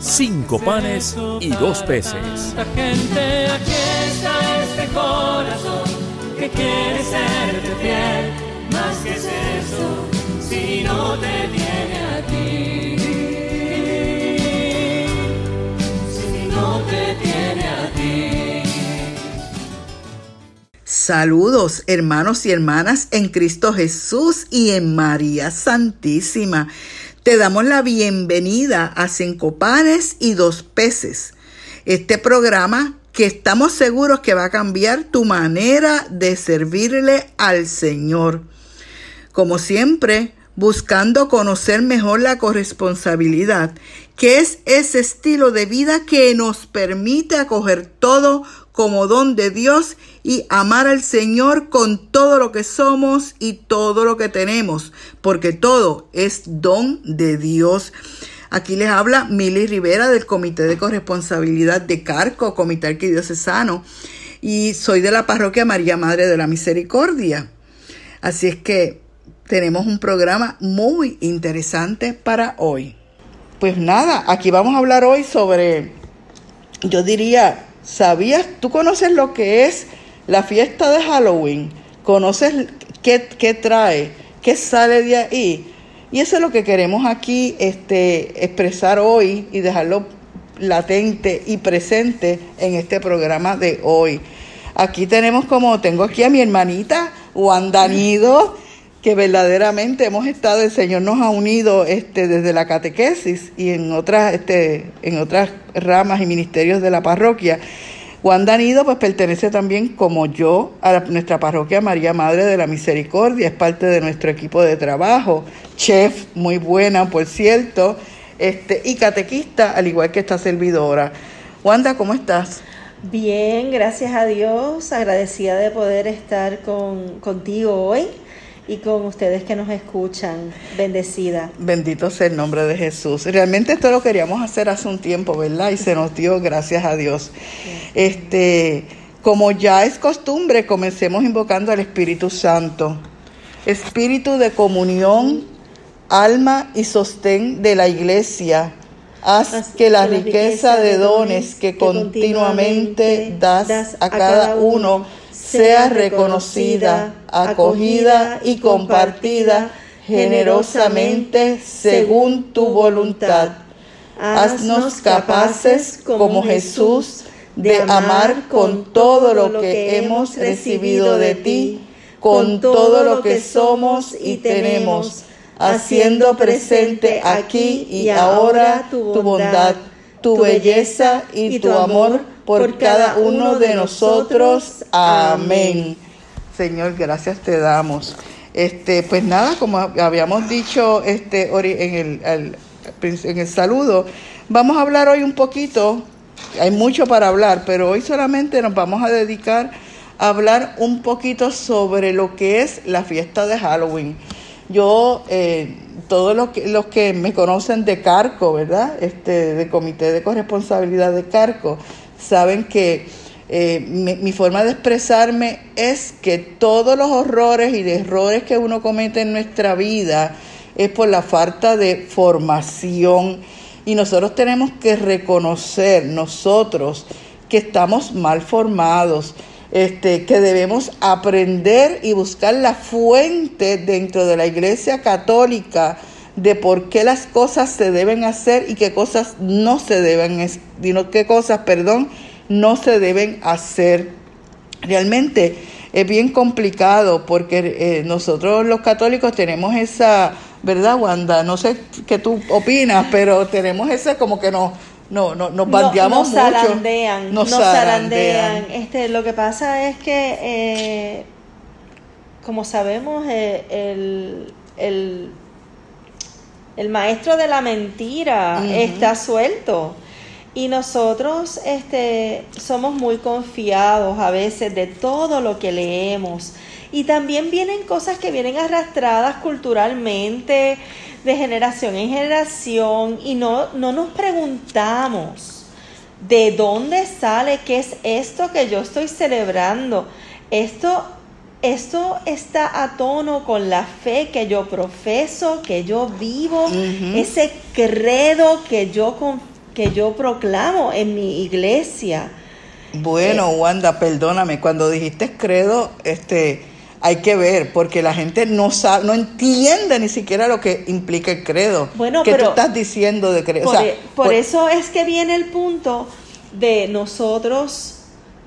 cinco panes y dos peces. Gente, aquí está este corazón que quiere serte fiel. Más que es eso, si no te tiene a ti. Si no te tiene Saludos hermanos y hermanas en Cristo Jesús y en María Santísima. Te damos la bienvenida a Cinco Panes y Dos Peces. Este programa que estamos seguros que va a cambiar tu manera de servirle al Señor. Como siempre, buscando conocer mejor la corresponsabilidad, que es ese estilo de vida que nos permite acoger todo como don de Dios y amar al Señor con todo lo que somos y todo lo que tenemos, porque todo es don de Dios. Aquí les habla Mili Rivera del Comité de Corresponsabilidad de Carco, Comité Arquidiocesano, y soy de la parroquia María Madre de la Misericordia. Así es que tenemos un programa muy interesante para hoy. Pues nada, aquí vamos a hablar hoy sobre, yo diría, ¿sabías? ¿Tú conoces lo que es la fiesta de Halloween? ¿Conoces qué, qué trae? ¿Qué sale de ahí? Y eso es lo que queremos aquí este, expresar hoy y dejarlo latente y presente en este programa de hoy. Aquí tenemos como, tengo aquí a mi hermanita Wanda Nido, que verdaderamente hemos estado, el Señor nos ha unido este, desde la catequesis y en otras, este, en otras ramas y ministerios de la parroquia. Wanda Nido pues pertenece también como yo a la- nuestra parroquia María Madre de la Misericordia, es parte de nuestro equipo de trabajo, chef muy buena por cierto, este, y catequista al igual que esta servidora. Wanda, ¿cómo estás? Bien, gracias a Dios, agradecida de poder estar con, contigo hoy y con ustedes que nos escuchan, bendecida. Bendito sea el nombre de Jesús. Realmente esto lo queríamos hacer hace un tiempo, ¿verdad? Y se nos dio, gracias a Dios. Este, como ya es costumbre, comencemos invocando al Espíritu Santo. Espíritu de comunión, alma y sostén de la iglesia. Haz que la riqueza de dones que continuamente das a cada uno sea reconocida, acogida y compartida generosamente según tu voluntad. Haznos capaces como Jesús de amar con todo lo que hemos recibido de ti, con todo lo que somos y tenemos, haciendo presente aquí y ahora tu bondad, tu belleza y tu amor por cada uno de nosotros. Amén. Señor, gracias te damos. Este, pues nada, como habíamos dicho este, en, el, en el saludo, vamos a hablar hoy un poquito, hay mucho para hablar, pero hoy solamente nos vamos a dedicar a hablar un poquito sobre lo que es la fiesta de Halloween. Yo, eh, todos los que, los que me conocen de Carco, ¿verdad? Este, del Comité de Corresponsabilidad de Carco, saben que eh, mi, mi forma de expresarme es que todos los horrores y errores que uno comete en nuestra vida es por la falta de formación. Y nosotros tenemos que reconocer nosotros que estamos mal formados, este, que debemos aprender y buscar la fuente dentro de la Iglesia Católica de por qué las cosas se deben hacer y qué cosas no se deben, sino qué cosas, perdón, no se deben hacer. Realmente es bien complicado porque eh, nosotros los católicos tenemos esa, ¿verdad, Wanda? No sé qué tú opinas, pero tenemos esa como que nos, no, no, nos bandeamos no, nos mucho. zarandean, Nos nos zarandean. zarandean. Este, lo que pasa es que, eh, como sabemos, eh, el, el, el maestro de la mentira está suelto. Y nosotros este, somos muy confiados a veces de todo lo que leemos. Y también vienen cosas que vienen arrastradas culturalmente, de generación en generación, y no, no nos preguntamos de dónde sale, qué es esto que yo estoy celebrando. Esto, esto está a tono con la fe que yo profeso, que yo vivo, ese credo que yo que yo proclamo en mi iglesia. Bueno, eh, Wanda, perdóname, cuando dijiste credo, este, hay que ver, porque la gente no sabe, no entiende ni siquiera lo que implica el credo. Bueno, ¿Qué tú estás diciendo de credo? Por, e, por eso es que viene el punto de nosotros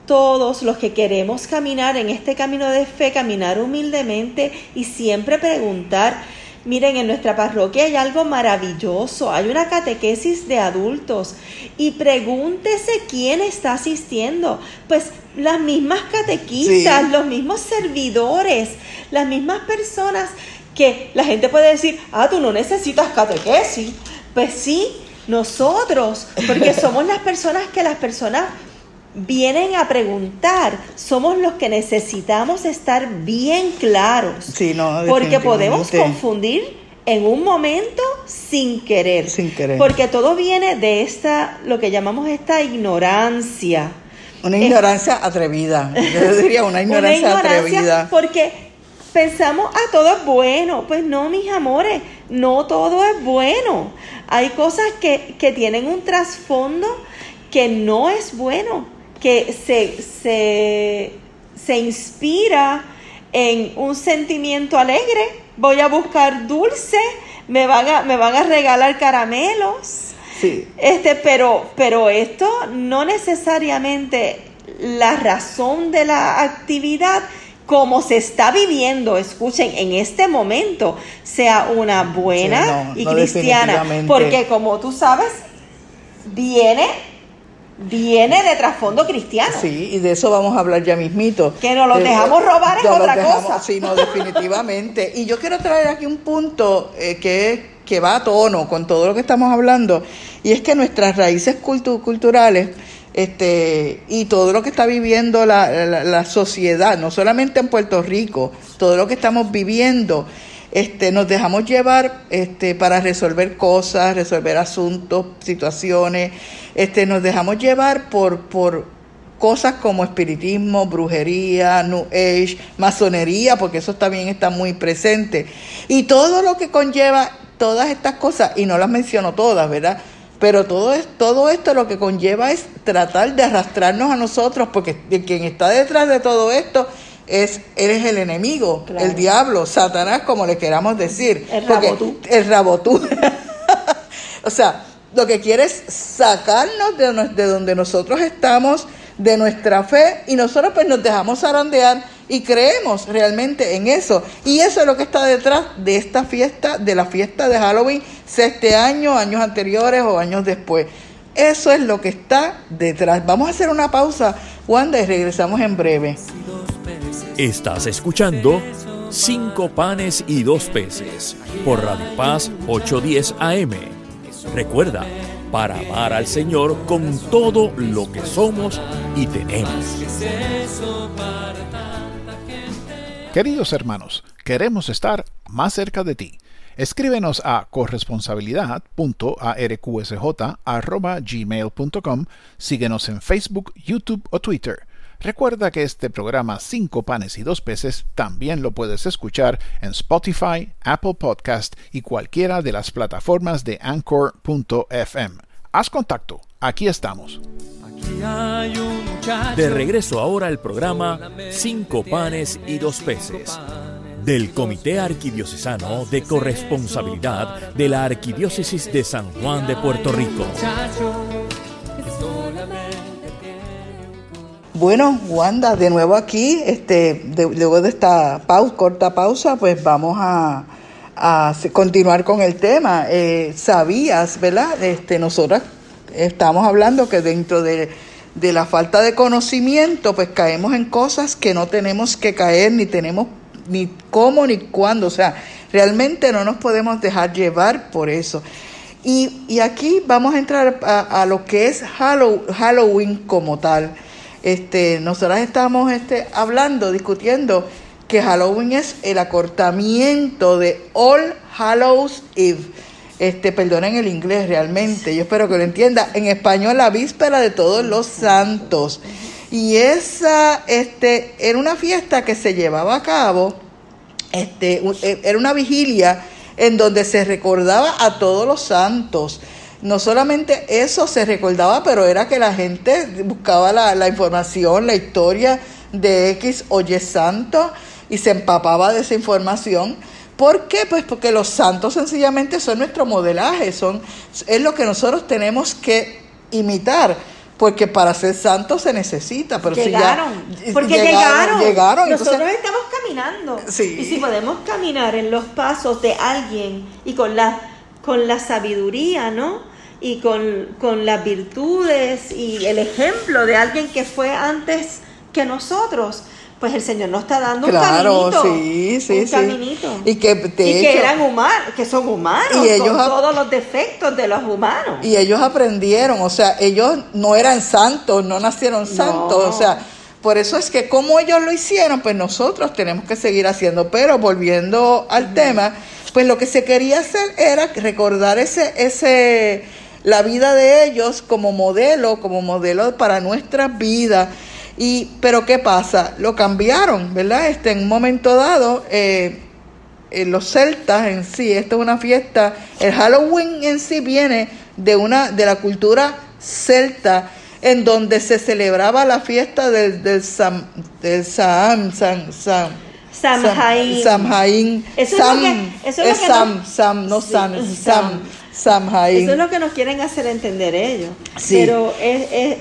todos los que queremos caminar en este camino de fe, caminar humildemente y siempre preguntar, Miren, en nuestra parroquia hay algo maravilloso, hay una catequesis de adultos y pregúntese quién está asistiendo. Pues las mismas catequistas, los mismos servidores, las mismas personas que la gente puede decir, ah, tú no necesitas catequesis. Pues sí, nosotros, porque somos las personas que las personas vienen a preguntar, somos los que necesitamos estar bien claros. Sí, no, porque podemos confundir en un momento sin querer. Sin querer. Porque todo viene de esta, lo que llamamos esta ignorancia. Una ignorancia atrevida. Yo diría una ignorancia, una ignorancia atrevida. Porque pensamos, ah, todo es bueno. Pues no, mis amores, no todo es bueno. Hay cosas que, que tienen un trasfondo que no es bueno que se, se, inspira en un sentimiento alegre. Voy a buscar dulce, me van a, me van a regalar caramelos. Sí. Este, pero, pero esto no necesariamente la razón de la actividad como se está viviendo, escuchen, en este momento, sea una buena y cristiana. Porque como tú sabes, viene viene de trasfondo cristiano. Sí, y de eso vamos a hablar ya mismito. Que nos lo eh, dejamos robar es otra cosa. Sí, no, definitivamente. y yo quiero traer aquí un punto eh, que, que va a tono con todo lo que estamos hablando, y es que nuestras raíces culturales este, y todo lo que está viviendo la, la, sociedad, no solamente en Puerto Rico, todo lo que estamos viviendo, este, nos dejamos llevar este, para resolver cosas, resolver asuntos, situaciones, este, nos dejamos llevar por, por cosas como espiritismo, brujería, New Age, masonería, porque eso también está muy presente. Y todo lo que conlleva todas estas cosas, y no las menciono todas, ¿verdad? Pero todo, es, todo esto lo que conlleva es tratar de arrastrarnos a nosotros, porque quien está detrás de todo esto es, eres el enemigo, el diablo, Satanás, como le queramos decir. El rabotú. El rabotú. o sea, lo que quiere es sacarnos de, de, donde nosotros estamos, de nuestra fe, y nosotros pues nos dejamos zarandear y creemos realmente en eso. Y eso es lo que está detrás de esta fiesta, de la fiesta de Halloween, sea este año, años anteriores o años después. Eso es lo que está detrás. Vamos a hacer una pausa, Wanda, y regresamos en breve. Estás escuchando Cinco panes y dos peces por Radio Paz 810 AM. Recuerda, para amar al Señor con todo lo que somos y tenemos. Queridos hermanos, queremos estar más cerca de ti. Escríbenos a corresponsabilidad.arqsj.gmail.com, síguenos en Facebook, YouTube o Twitter. Recuerda que este programa Cinco panes y dos peces también lo puedes escuchar en Spotify, Apple Podcast y cualquiera de las plataformas de Anchor.fm. Haz contacto, aquí estamos. De regreso ahora al programa Cinco panes y dos peces del Comité Arquidiocesano de Corresponsabilidad de la Arquidiócesis de San Juan de Puerto Rico. Bueno, Wanda, de nuevo aquí, este, luego de esta pausa, corta pausa, pues vamos a, continuar con el tema. Eh, Sabías, ¿verdad? Este, nosotras estamos hablando que dentro de, la falta de conocimiento, pues caemos en cosas que no tenemos que caer, ni tenemos ni cómo ni cuándo. O sea, realmente no nos podemos dejar llevar por eso. Y, y aquí vamos a entrar a, a lo que es Hallow- Halloween como tal. Este, nosotras estamos este, hablando, discutiendo que Halloween es el acortamiento de All Hallows Eve. Este, perdonen el inglés realmente, yo espero que lo entienda. En español, la víspera de todos los santos. Y esa este, era una fiesta que se llevaba a cabo, este, eh, era una vigilia en donde se recordaba a todos los santos. No solamente eso se recordaba, pero era que la gente buscaba la, la información, la historia de X o Y santo y se empapaba de esa información. ¿Por qué? Pues porque los santos sencillamente son nuestro modelaje, son, es lo que nosotros tenemos que imitar. Porque para ser santo se necesita, pero llegaron, si ya porque llegaron, llegaron, Nosotros entonces- estamos caminando. Sí. Y si podemos caminar en los pasos de alguien y con la, con la sabiduría, ¿no? Y con, con las virtudes y el ejemplo de alguien que fue antes que nosotros, pues el Señor nos está dando Claro, un caminito. sí, sí, un sí. caminito. Y que, de Y que hecho- eran humanos, que son humanos, Y ellos con todos los defectos de los humanos. Y ellos aprendieron, o sea, ellos no eran santos, no nacieron santos, o sea, por eso es que como ellos lo hicieron, pues nosotros tenemos que seguir haciendo. Pero volviendo al tema, pues lo que se quería hacer era recordar ese, ese, la vida de ellos como modelo, como modelo para nuestras vidas. Y, pero ¿qué pasa? Lo cambiaron, ¿verdad? Este, en un momento dado, eh, eh, los celtas en sí, esto es una fiesta, el Halloween en sí viene de una de la cultura celta en donde se celebraba la fiesta del, del Sam, del Sam, Sam, Sam, Samhain. Samhain, Sam, Sam, nos- Sam, no Sam, Sam. Sam, Samhain. Eso es lo que nos quieren hacer entender ellos. Sí. Pero es, es-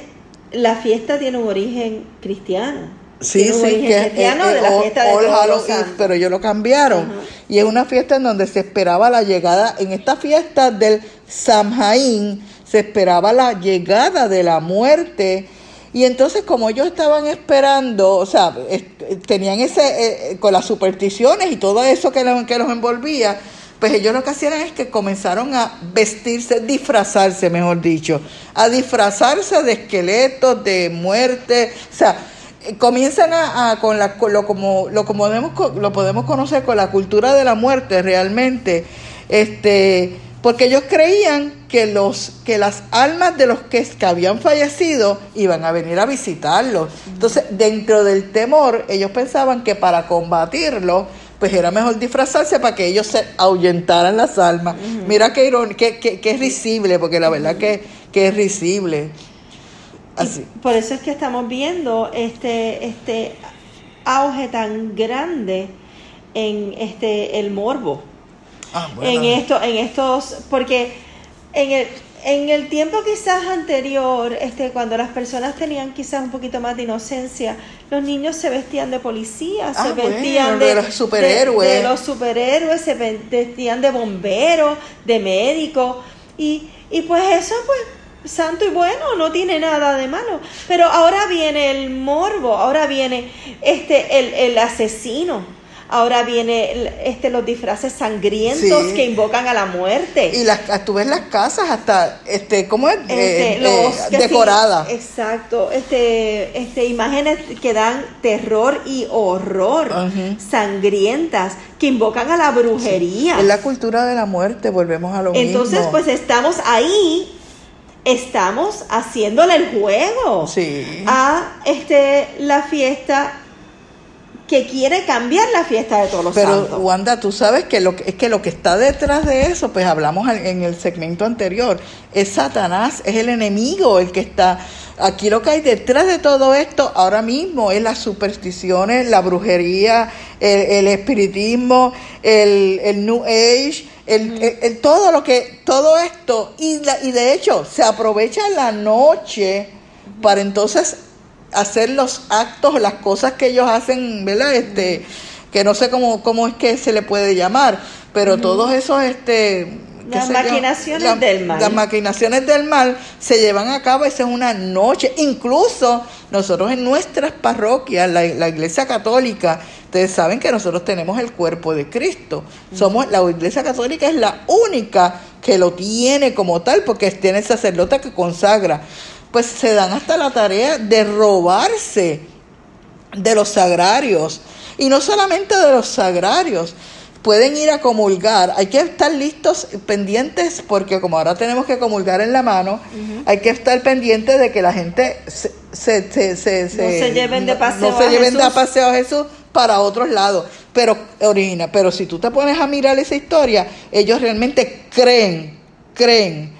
la fiesta tiene un origen cristiano. Sí, sí, origen que cristiano eh, de la All- fiesta de All Hallows Eve, pero ellos lo cambiaron. Y es una fiesta en donde se esperaba la llegada, en esta fiesta del Samhain, se esperaba la llegada de la muerte. Y entonces como ellos estaban esperando, o sea, tenían ese, eh, con las supersticiones y todo eso que los, que los envolvía, pues ellos lo que hacían es que comenzaron a vestirse, disfrazarse, mejor dicho, a disfrazarse de esqueletos, de muerte, o sea, eh, comienzan a, a- con la con lo como lo como podemos lo podemos conocer con la cultura de la muerte realmente este porque ellos creían que los que las almas de los que, que habían fallecido iban a venir a visitarlos. Entonces dentro del temor ellos pensaban que para combatirlo pues era mejor disfrazarse para que ellos se ahuyentaran las almas mira qué irónico qué, qué, qué risible porque la verdad que, que es risible así Por eso es que estamos viendo este, este auge tan grande en este el morbo. Ah, bueno. en esto, en estos, porque en el, en el tiempo quizás anterior, este, cuando las personas tenían quizás un poquito más de inocencia, los niños se vestían de policía, Ah, se bueno, vestían de de, los superhéroes. de, de los superhéroes, se ve- vestían de bomberos, de médicos, y, y pues eso pues santo y bueno, no tiene nada de malo. Pero ahora viene el morbo, ahora viene este el, el asesino. Ahora viene este los disfraces sangrientos Sí. que invocan a la muerte. Y las, tú ves las casas hasta, este, ¿cómo es? Este, Eh, los eh, sí, decoradas. exacto. Este, este, imágenes que dan terror y horror, sangrientas, que invocan a la brujería. Es la cultura de la muerte, volvemos a lo Entonces, mismo. pues estamos ahí, estamos haciéndole el juego Sí. a este la fiesta que quiere cambiar la fiesta de todos los Pero santos. Wanda, tú sabes que lo que es que lo que está detrás de eso, pues hablamos en el segmento anterior, es Satanás, es el enemigo el que está aquí lo que hay detrás de todo esto ahora mismo es las supersticiones, la brujería, el, el espiritismo, el, el New Age, el, el- el- todo lo que, todo esto, y, la- y de hecho se aprovecha la noche para entonces hacer los actos, las cosas que ellos hacen, ¿verdad? Este, que no sé cómo, cómo es que se le puede llamar, pero todos esos, este, Las maquinaciones la- del mal. Las maquinaciones del mal se llevan a cabo, esa es una noche, incluso nosotros en nuestras parroquias, la, la iglesia católica, ustedes saben que nosotros tenemos el cuerpo de Cristo, somos, la iglesia católica es la única que lo tiene como tal, porque tiene el sacerdote que consagra, pues se dan hasta la tarea de robarse de los sagrarios. Y no solamente de los sagrarios, pueden ir a comulgar. Hay que estar listos, pendientes, porque como ahora tenemos que comulgar en la mano, hay que estar pendientes de que la gente se, se, se, no se lleven de paseo, no se lleven de paseo a Jesús para otros lados. Pero, origina, pero si tú te pones a mirar esa historia, ellos realmente creen, creen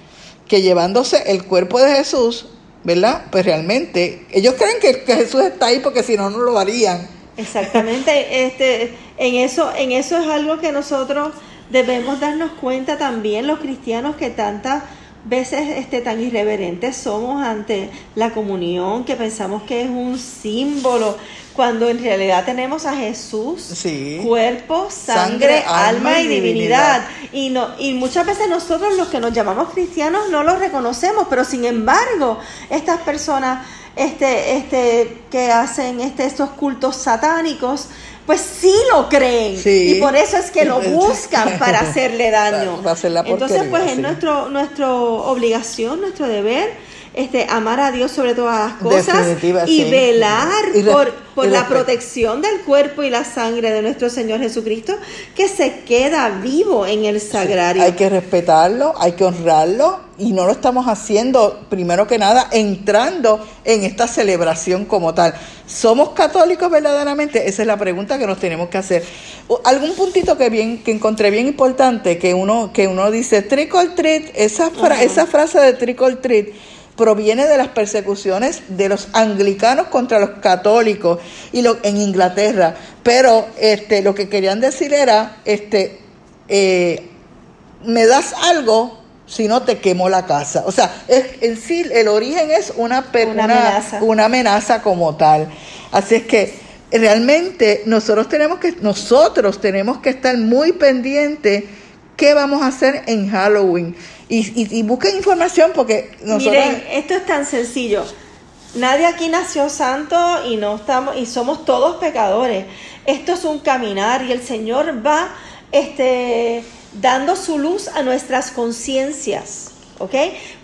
que llevándose el cuerpo de Jesús, ¿verdad? Pues realmente, ellos creen que, Jesús está ahí porque si no, no lo harían. Exactamente, este, en eso, en eso es algo que nosotros debemos darnos cuenta también los cristianos que tantas veces este, tan irreverentes somos ante la comunión, que pensamos que es un símbolo, cuando en realidad tenemos a Jesús, cuerpo, sangre, alma, y divinidad. Y, no, y muchas veces nosotros los que nos llamamos cristianos no lo reconocemos, pero sin embargo, estas personas este, este, que hacen este, estos cultos satánicos, pues sí lo creen. Y por eso es que lo buscan para hacerle daño. Entonces, pues es nuestro, nuestra obligación, nuestro deber este, amar a Dios sobre todas las cosas y velar por, por la protección del cuerpo y la sangre de nuestro Señor Jesucristo que se queda vivo en el sagrario. hay que respetarlo, hay que honrarlo y no lo estamos haciendo primero que nada entrando en esta celebración como tal. ¿Somos católicos verdaderamente? Esa es la pregunta que nos tenemos que hacer. Algún puntito que bien que encontré bien importante que uno que uno dice trick or treat, esa esa frase de trick or treat proviene de las persecuciones de los anglicanos contra los católicos y lo, en Inglaterra. Pero este, lo que querían decir era, este, eh, me das algo si no te quemo la casa. O sea, es, en sí el origen es una, una, amenaza. una amenaza como tal. Así es que realmente nosotros tenemos que, nosotros tenemos que estar muy pendientes qué vamos a hacer en Halloween. Y, busquen información porque nosotros... Miren, esto es tan sencillo. Nadie aquí nació santo y no estamos y somos todos pecadores. Esto es un caminar y el Señor va este dando su luz a nuestras conciencias, ¿ok?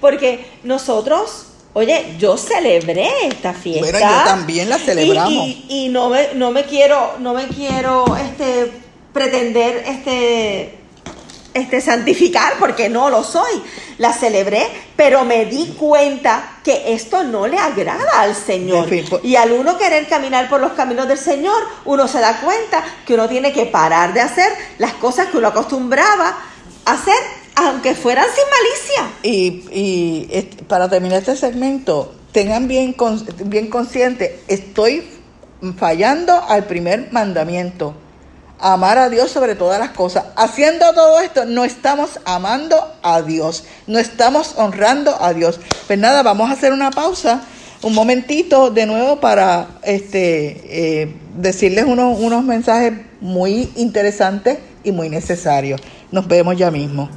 Porque nosotros, oye, yo celebré esta fiesta. Bueno, yo también la celebramos. Y, no me no me quiero no me quiero este pretender este este, santificar porque no lo soy. La celebré, pero me di cuenta que esto no le agrada al Señor. Pues. Y al uno querer caminar por los caminos del Señor, uno se da cuenta que uno tiene que parar de hacer las cosas que uno acostumbraba a hacer, aunque fueran sin malicia. Y, para terminar este segmento, tengan bien, bien consciente, estoy fallando al primer mandamiento amar a Dios sobre todas las cosas. Haciendo todo esto, no estamos amando a Dios, no estamos honrando a Dios. Pues nada, vamos a hacer una pausa, un momentito de nuevo para este, eh, decirles unos, unos mensajes muy interesantes y muy necesarios. Nos vemos ya mismo.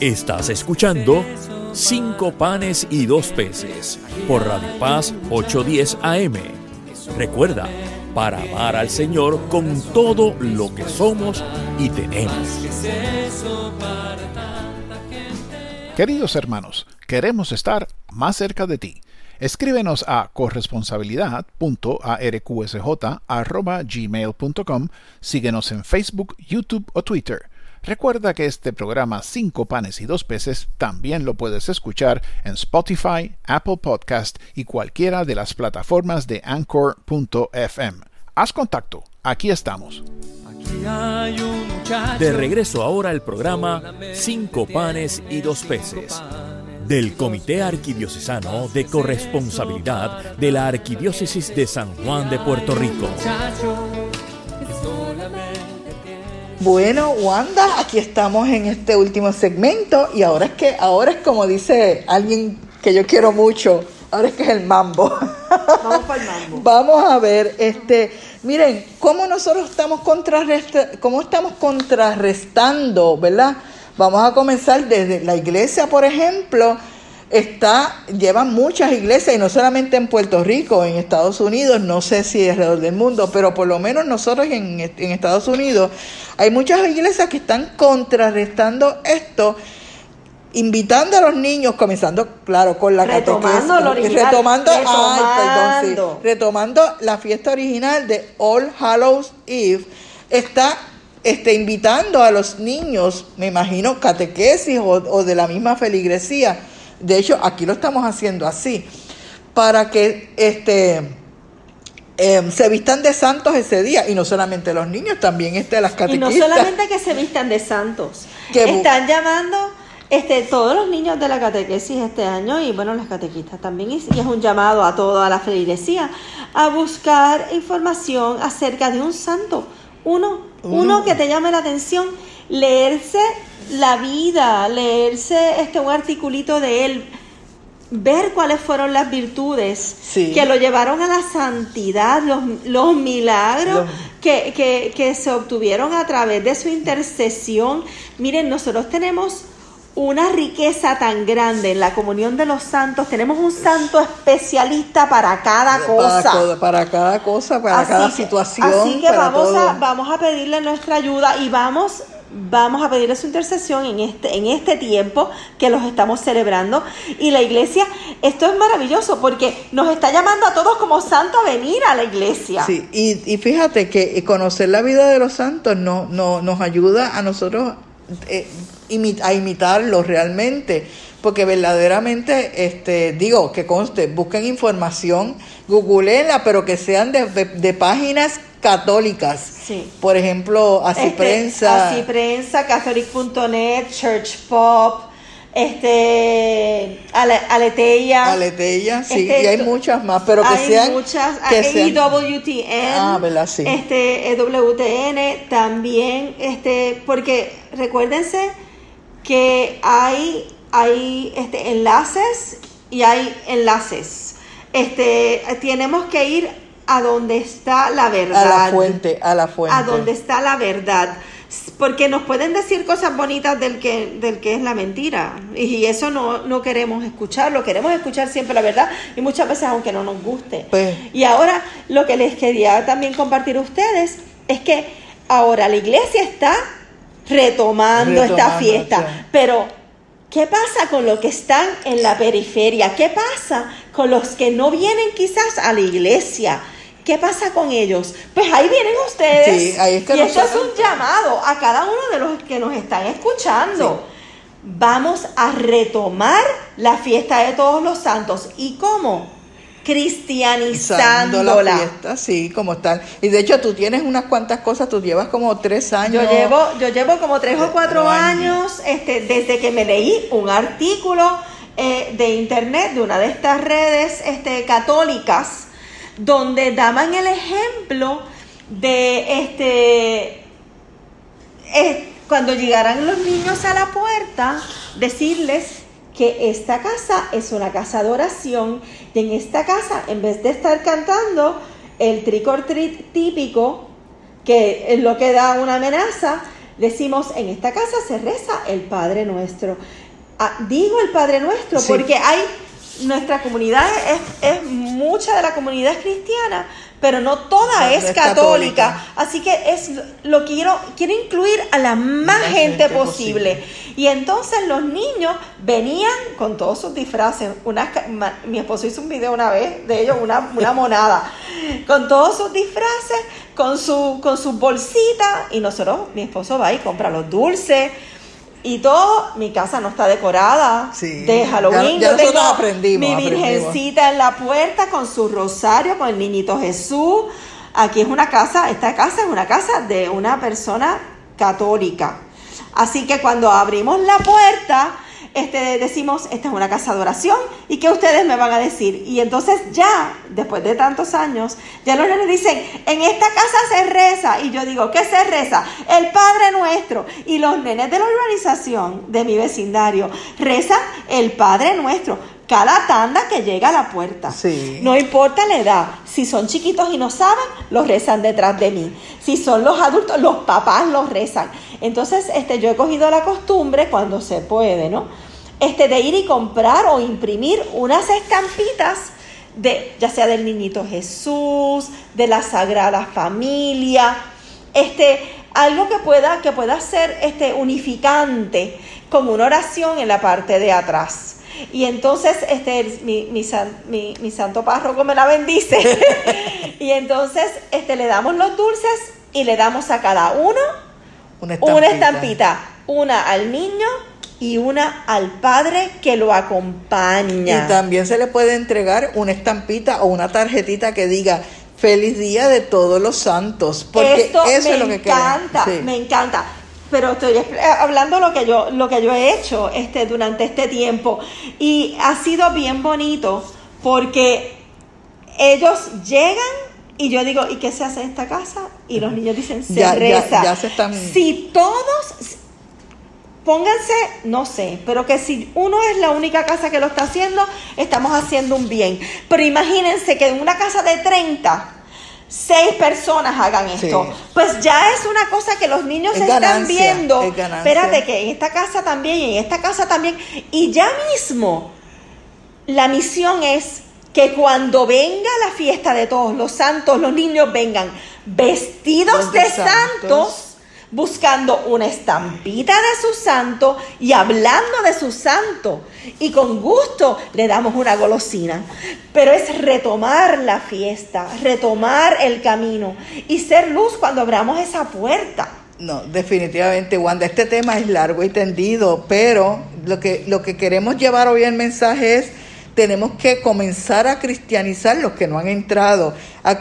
Estás escuchando Cinco panes y dos peces por Radio Paz 810 AM. Recuerda, para amar al Señor con todo lo que somos y tenemos. Queridos hermanos, queremos estar más cerca de ti. Escríbenos a corresponsabilidad.arqsj.gmail.com, síguenos en Facebook, YouTube o Twitter. Recuerda que este programa Cinco panes y dos peces también lo puedes escuchar en Spotify, Apple Podcast y cualquiera de las plataformas de Anchor.fm haz contacto. Aquí estamos. De regreso ahora al programa Cinco panes y dos peces del Comité Arquidiocesano de Corresponsabilidad de la Arquidiócesis de San Juan de Puerto Rico. Bueno, Wanda, aquí estamos en este último segmento y ahora es que ahora es como dice alguien que yo quiero mucho, ahora es que es el mambo. Vamos a ver, este, miren, cómo nosotros estamos, cómo estamos contrarrestando, ¿verdad? Vamos a comenzar desde la iglesia, por ejemplo, está, llevan muchas iglesias y no solamente en Puerto Rico, en Estados Unidos, no sé si alrededor del mundo, pero por lo menos nosotros en, en Estados Unidos hay muchas iglesias que están contrarrestando esto invitando a los niños, comenzando, claro, con la Retomando catequesis, original, retomando, ay, perdón, sí, retomando la fiesta original de All Hallows Eve, está este, invitando a los niños, me imagino, catequesis o, o de la misma feligresía. De hecho, aquí lo estamos haciendo así, para que este em, se vistan de santos ese día, y no solamente los niños, también este, las Y catequistas. no solamente que se vistan de santos, Que están llamando este, todos los niños de la catequesis este año y bueno, las catequistas también, y, y es un llamado a toda la feligresía a buscar información acerca de un santo, uno, uno, Uno. que te llame la atención, leerse la vida, leerse este un articulito de él, ver cuáles fueron las virtudes Sí. que lo llevaron a la santidad, los, los milagros Los- que, que, que se obtuvieron a través de su intercesión. Miren, nosotros tenemos una riqueza tan grande en la comunión de los santos, tenemos un santo especialista para cada cosa. Para, cada cosa, para Así cada que- situación. Así que vamos todo. a, vamos a pedirle nuestra ayuda y vamos, vamos a pedirle su intercesión en este, en este tiempo que los estamos celebrando. Y la iglesia, esto es maravilloso porque nos está llamando a todos como santos a venir a la iglesia. Sí, y, y fíjate que conocer la vida de los santos no, no, nos ayuda a nosotros eh, a imitarlos realmente, porque verdaderamente, este, digo, que conste, busquen información, googleenla, pero que sean de, de- de páginas católicas. Sí. Por ejemplo, así Este, prensa. Así prensa, catholic.net, church pop, este, Ale- Aleteia. Aleteia, sí, Este, y hay muchas más, pero que hay sean. muchas, que sean- EWTN, Ah, ¿verdad? Sí. este, EWTN también, este, porque recuérdense que hay, hay este, enlaces y hay enlaces. Este, tenemos que ir a donde está la verdad. a la fuente, a la fuente. A donde está la verdad. Porque nos pueden decir cosas bonitas del que, del que es la mentira. Y eso no, no queremos escucharlo. Queremos escuchar siempre la verdad. Y muchas veces aunque no nos guste. Pues- y ahora lo que les quería también compartir a ustedes es que ahora la iglesia está retomando, esta fiesta. sí. Pero, ¿qué pasa con los que están en la periferia? ¿Qué pasa con los que no vienen quizás a la iglesia? ¿Qué pasa con ellos? Pues ahí vienen ustedes. Sí, ahí es que y esto es un llamado a cada uno de los que nos están escuchando. Vamos a retomar la fiesta de todos los santos. ¿Y cómo? Usando Cristianizándola. la fiesta, sí, como tal. Y de hecho tú tienes unas cuantas cosas, tú llevas como tres años. Yo llevo, yo llevo como tres o cuatro años. años este, desde que me leí un artículo eh, de internet de una de estas redes este, católicas donde daban el ejemplo de este eh, cuando llegaran los niños a la puerta, decirles que esta casa es una casa de oración en esta casa, en vez de estar cantando el trick or treat típico, que es lo que da una amenaza, decimos en esta casa se reza el Padre Nuestro. Ah, digo el Padre Nuestro Sí. porque hay nuestra comunidad es, es mucha de la comunidad es cristiana, pero no toda No, es, católica. católica. Así que es lo quiero quiero incluir a la más gente, gente posible. posible. Y entonces los niños venían con todos sus disfraces. Una, mi esposo hizo un video una vez de ellos, una, una monada, con todos sus disfraces, con su con sus bolsitas. Y nosotros, mi esposo va y compra los dulces. Y todo, mi casa no está decorada Sí. de Halloween. Ya- ya Yo tengo nosotros aprendimos, mi aprendimos. virgencita en la puerta con su rosario, con el niñito Jesús. Aquí es una casa, esta casa es una casa de una persona católica. Así que cuando abrimos la puerta, este, decimos, esta es una casa de oración, ¿y qué ustedes me van a decir? Y entonces ya, después de tantos años, ya los nenes dicen, en esta casa se reza, y yo digo, ¿qué se reza? El Padre Nuestro. Y los nenes de la urbanización de mi vecindario rezan el Padre Nuestro. Cada tanda que llega a la puerta. Sí. No importa la edad. Si son chiquitos y no saben, los rezan detrás de mí. Si son los adultos, los papás los rezan. Entonces, este, yo he cogido la costumbre cuando se puede, ¿no? este, de ir y comprar o imprimir unas estampitas de, ya sea del niñito Jesús, de la Sagrada Familia, este, algo que pueda, que pueda ser este, unificante, como una oración en la parte de atrás. Y entonces este, mi, mi, mi, santo párroco me la bendice. y entonces este, le damos los dulces y le damos a cada uno una estampita. una al niño y una al padre que lo acompaña. Y también se le puede entregar una estampita o una tarjetita que diga feliz día de todos los santos, porque Esto eso es lo que encanta, me encanta. Pero estoy hablando lo que yo lo que yo he hecho este durante este tiempo y ha sido bien bonito porque ellos llegan y yo digo, ¿y qué se hace en esta casa? Y los niños dicen, se reza. Si todos, pónganse, no sé, pero que si uno es la única casa que lo está haciendo, estamos haciendo un bien. Pero imagínense que en una casa de 30, seis personas hagan esto. Pues ya es una cosa que los niños están viendo. Espérate, que en esta casa también y en esta casa también. Y ya mismo, la misión es que cuando venga la fiesta de todos los santos, los niños vengan vestidos de, santos, buscando una estampita de su santo y hablando de su santo. Y con gusto le damos una golosina. Pero es retomar la fiesta, retomar el camino y ser luz cuando abramos esa puerta. No, definitivamente, Wanda, este tema es largo y tendido, pero lo que, lo que queremos llevar hoy el mensaje es tenemos que comenzar a cristianizar los que no han entrado, a,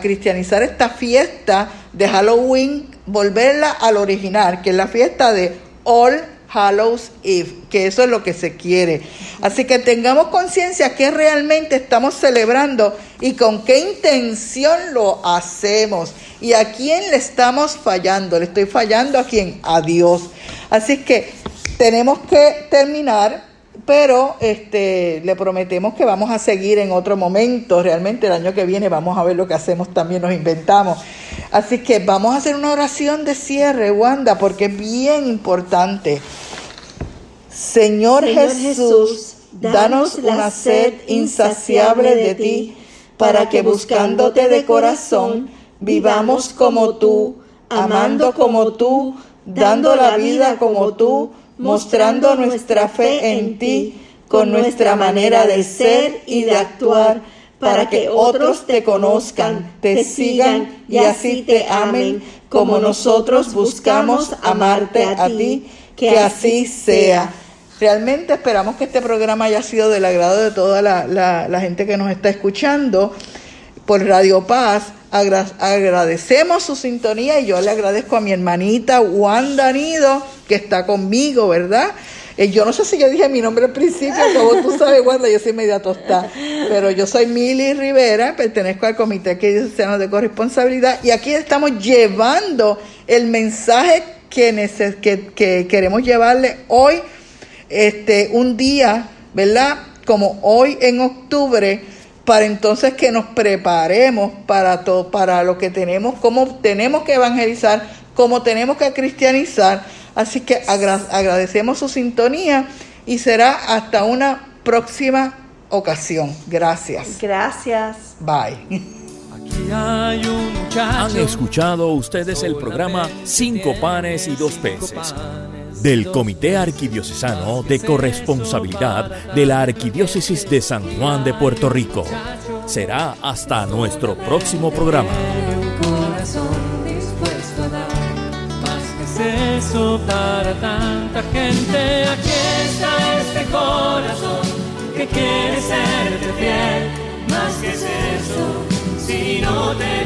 cristianizar esta fiesta de Halloween, volverla al original, que es la fiesta de All Hallows Eve, que eso es lo que se quiere. Así que tengamos conciencia que realmente estamos celebrando y con qué intención lo hacemos y a quién le estamos fallando. Le estoy fallando a quién, a Dios. Así que tenemos que terminar pero este, le prometemos que vamos a seguir en otro momento. Realmente el año que viene vamos a ver lo que hacemos, también nos inventamos. Así que vamos a hacer una oración de cierre, Wanda, porque es bien importante. Señor, Jesús, danos una sed insaciable de ti, para que buscándote de corazón, vivamos como tú, amando como tú, dando la vida como tú mostrando nuestra fe en ti con nuestra manera de ser y de actuar, para que otros te conozcan, te sigan y así te amen, como nosotros buscamos amarte a ti, que así sea. Realmente esperamos que este programa haya sido del agrado de toda la, la gente que nos está escuchando por Radio Paz. Agradecemos su sintonía y yo le agradezco a mi hermanita Wanda Nido que está conmigo, ¿verdad? Eh, yo no sé si yo dije mi nombre al principio, como tú sabes, Wanda, yo soy media tostada, pero yo soy Mili Rivera, pertenezco al Comité Cristiano de Corresponsabilidad y aquí estamos llevando el mensaje que, que, que queremos llevarle hoy, este, un día, ¿verdad? Como hoy en octubre, para entonces que nos preparemos para todo, para lo que tenemos, cómo tenemos que evangelizar, cómo tenemos que cristianizar. Así que agradecemos su sintonía y será hasta una próxima ocasión. Gracias. Gracias. Bye. Han escuchado ustedes el programa Cinco panes y dos peces del Comité Arquidiocesano de Corresponsabilidad de la Arquidiócesis de San Juan de Puerto Rico. Será hasta nuestro próximo programa. eso para tanta gente. Aquí está este corazón que quiere serte fiel. Más que eso, si no te